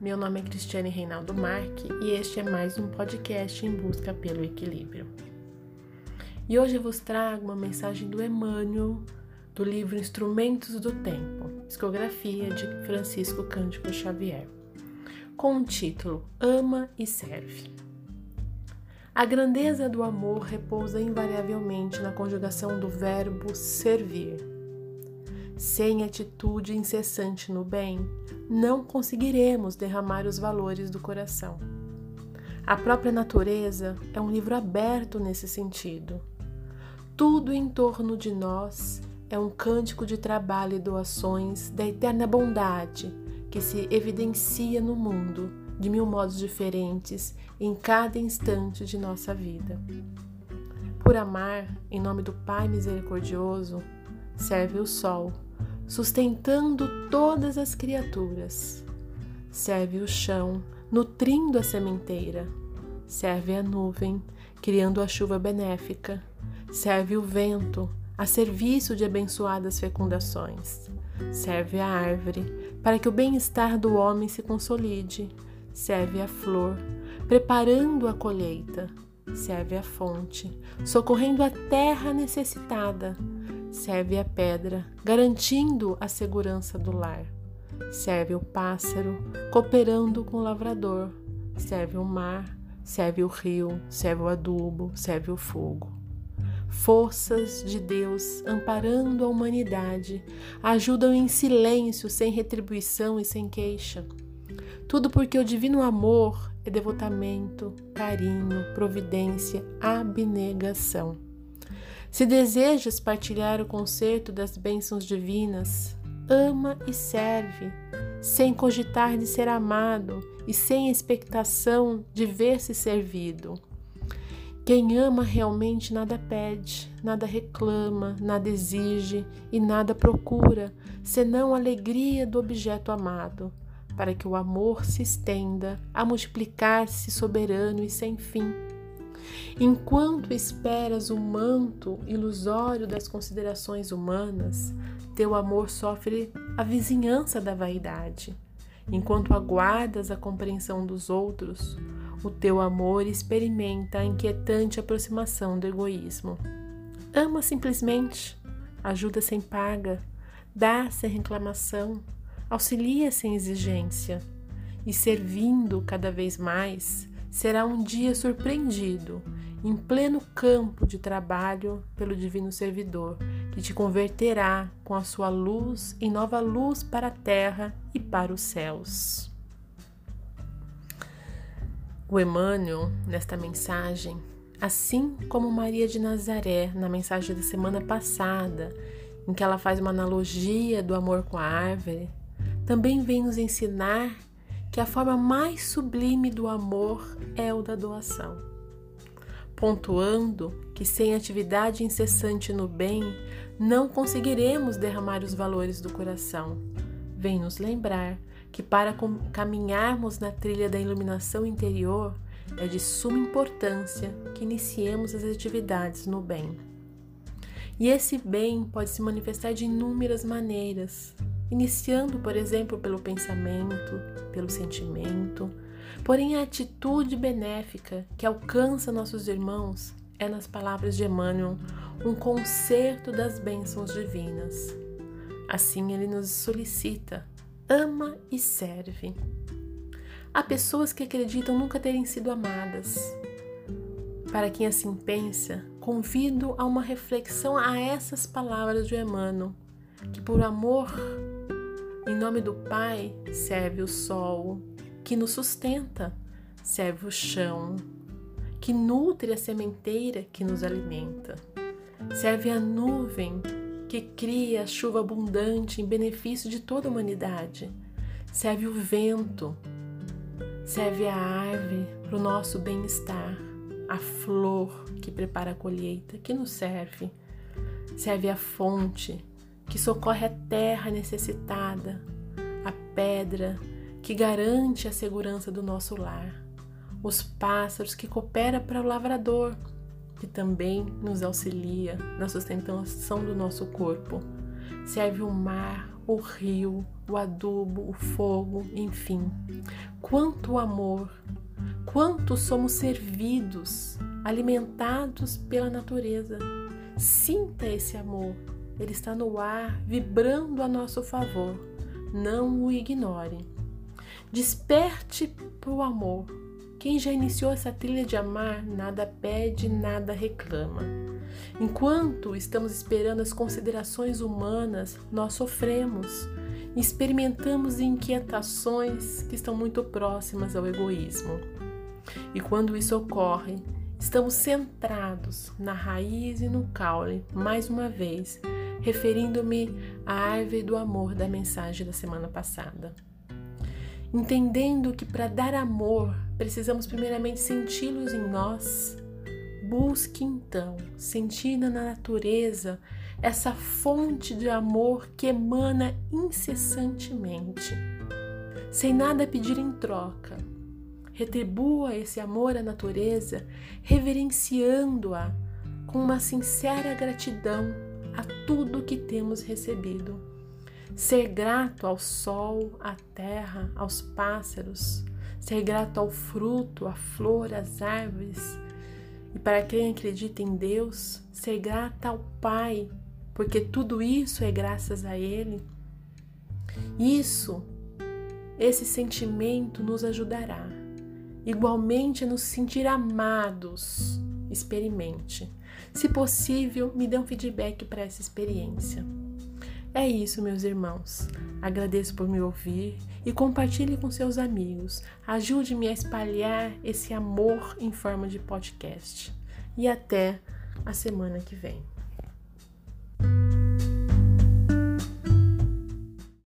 meu nome é Cristiane Reinaldo Marque e este é mais um podcast em busca pelo equilíbrio. E hoje vos trago uma mensagem do Emmanuel do livro Instrumentos do Tempo, psicografia de Francisco Cândido Xavier, com o título Ama e Serve. A grandeza do amor repousa invariavelmente na conjugação do verbo servir sem atitude incessante no bem, não conseguiremos derramar os valores do coração. A própria natureza é um livro aberto nesse sentido. Tudo em torno de nós é um cântico de trabalho e doações da eterna bondade que se evidencia no mundo de mil modos diferentes em cada instante de nossa vida. Por amar, em nome do Pai misericordioso, serve o sol sustentando todas as criaturas. Serve o chão, nutrindo a sementeira. Serve a nuvem, criando a chuva benéfica. Serve o vento, a serviço de abençoadas fecundações. Serve a árvore, para que o bem-estar do homem se consolide. Serve a flor, preparando a colheita. Serve a fonte, socorrendo a terra necessitada serve a pedra, garantindo a segurança do lar. Serve o pássaro, cooperando com o lavrador. Serve o mar, serve o rio, serve o adubo, serve o fogo. Forças de Deus amparando a humanidade, ajudam em silêncio, sem retribuição e sem queixa. Tudo porque o divino amor é devotamento, carinho, providência, abnegação. Se desejas partilhar o concerto das bênçãos divinas, ama e serve, sem cogitar de ser amado e sem expectação de ver-se servido. Quem ama realmente nada pede, nada reclama, nada exige e nada procura, senão a alegria do objeto amado, para que o amor se estenda a multiplicar-se soberano e sem fim Enquanto esperas o manto ilusório das considerações humanas, teu amor sofre a vizinhança da vaidade. Enquanto aguardas a compreensão dos outros, o teu amor experimenta a inquietante aproximação do egoísmo. Ama simplesmente, ajuda sem paga, dá sem reclamação, auxilia sem exigência, e servindo cada vez mais, será um dia surpreendido, em pleno campo de trabalho pelo Divino Servidor, que te converterá com a sua luz em nova luz para a terra e para os céus. O Emmanuel, nesta mensagem, assim como Maria de Nazaré, na mensagem da semana passada, em que ela faz uma analogia do amor com a árvore, também vem nos ensinar que a forma mais sublime do amor é o da doação, pontuando que sem atividade incessante no bem não conseguiremos derramar os valores do coração. Vem nos lembrar que para caminharmos na trilha da iluminação interior é de suma importância que iniciemos as atividades no bem. E esse bem pode se manifestar de inúmeras maneiras, iniciando, por exemplo, pelo pensamento, pelo sentimento. Porém, a atitude benéfica que alcança nossos irmãos é, nas palavras de Emmanuel, um concerto das bênçãos divinas. Assim, ele nos solicita: ama e serve. Há pessoas que acreditam nunca terem sido amadas. Para quem assim pensa, convido a uma reflexão a essas palavras de Emmanuel, que por amor nome do Pai, serve o sol, que nos sustenta, serve o chão, que nutre a sementeira que nos alimenta, serve a nuvem, que cria a chuva abundante em benefício de toda a humanidade, serve o vento, serve a árvore para o nosso bem-estar, a flor que prepara a colheita, que nos serve, serve a fonte que socorre a terra necessitada, a pedra que garante a segurança do nosso lar, os pássaros que cooperam para o lavrador, que também nos auxilia na sustentação do nosso corpo. Serve o mar, o rio, o adubo, o fogo, enfim. Quanto amor, quanto somos servidos, alimentados pela natureza. Sinta esse amor, ele está no ar, vibrando a nosso favor. Não o ignore. Desperte para o amor. Quem já iniciou essa trilha de amar, nada pede, nada reclama. Enquanto estamos esperando as considerações humanas, nós sofremos, experimentamos inquietações que estão muito próximas ao egoísmo. E quando isso ocorre, estamos centrados na raiz e no caule, mais uma vez, referindo-me à árvore do amor da mensagem da semana passada. Entendendo que para dar amor precisamos primeiramente senti-los em nós, busque então sentir na natureza essa fonte de amor que emana incessantemente, sem nada pedir em troca. Retribua esse amor à natureza, reverenciando-a com uma sincera gratidão a tudo que temos recebido. Ser grato ao sol, à terra, aos pássaros, ser grato ao fruto, à flor, às árvores. E para quem acredita em Deus, ser grata ao Pai, porque tudo isso é graças a Ele. Isso, esse sentimento nos ajudará igualmente a nos sentir amados. Experimente. Se possível, me dê um feedback para essa experiência. É isso, meus irmãos. Agradeço por me ouvir e compartilhe com seus amigos. Ajude-me a espalhar esse amor em forma de podcast. E até a semana que vem.